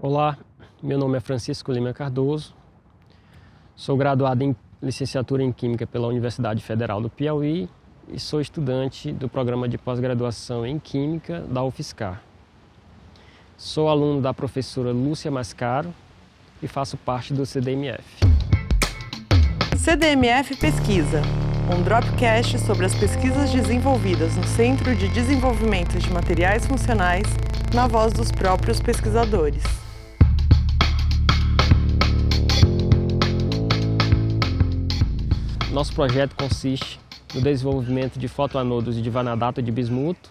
Olá, meu nome é Francisco Lima Cardoso, sou graduado em licenciatura em Química pela Universidade Federal do Piauí e sou estudante do programa de pós-graduação em Química da UFSCar. Sou aluno da professora Lúcia Mascaro e faço parte do CDMF. CDMF Pesquisa, um dropcast sobre as pesquisas desenvolvidas no Centro de Desenvolvimento de Materiais Funcionais, na voz dos próprios pesquisadores. Nosso projeto consiste no desenvolvimento de fotoanodos de vanadato de bismuto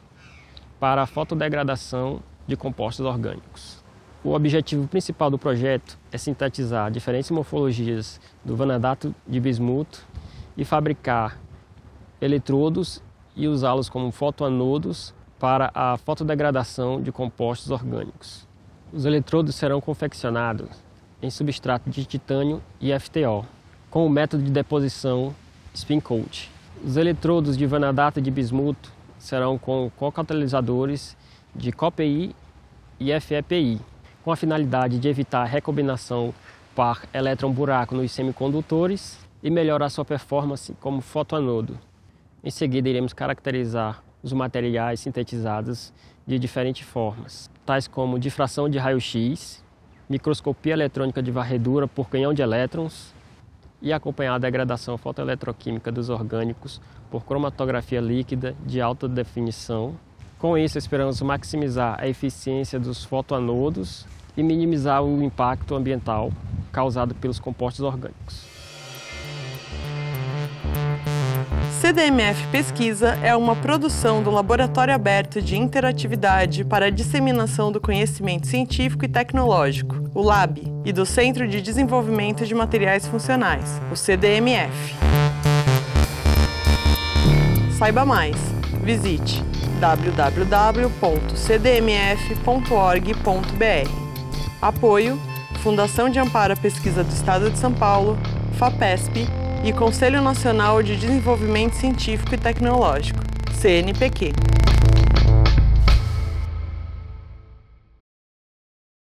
para a fotodegradação de compostos orgânicos. O objetivo principal do projeto é sintetizar diferentes morfologias do vanadato de bismuto e fabricar eletrodos e usá-los como fotoanodos para a fotodegradação de compostos orgânicos. Os eletrodos serão confeccionados em substrato de titânio e FTO, com o método de deposição spin coat. Os eletrodos de vanadato de bismuto serão com co-catalisadores de COPI e FEPI, com a finalidade de evitar a recombinação par elétron-buraco nos semicondutores e melhorar sua performance como fotoanodo. Em seguida, iremos caracterizar os materiais sintetizados de diferentes formas, tais como difração de raio-x, microscopia eletrônica de varredura por canhão de elétrons e acompanhar a degradação fotoeletroquímica dos orgânicos por cromatografia líquida de alta definição. Com isso, esperamos maximizar a eficiência dos fotoanodos e minimizar o impacto ambiental causado pelos compostos orgânicos. CDMF Pesquisa é uma produção do Laboratório Aberto de Interatividade para a Disseminação do Conhecimento Científico e Tecnológico, o LAB, e do Centro de Desenvolvimento de Materiais Funcionais, o CDMF. Saiba mais, visite www.cdmf.org.br. Apoio Fundação de Amparo à Pesquisa do Estado de São Paulo, FAPESP e Conselho Nacional de Desenvolvimento Científico e Tecnológico, CNPq.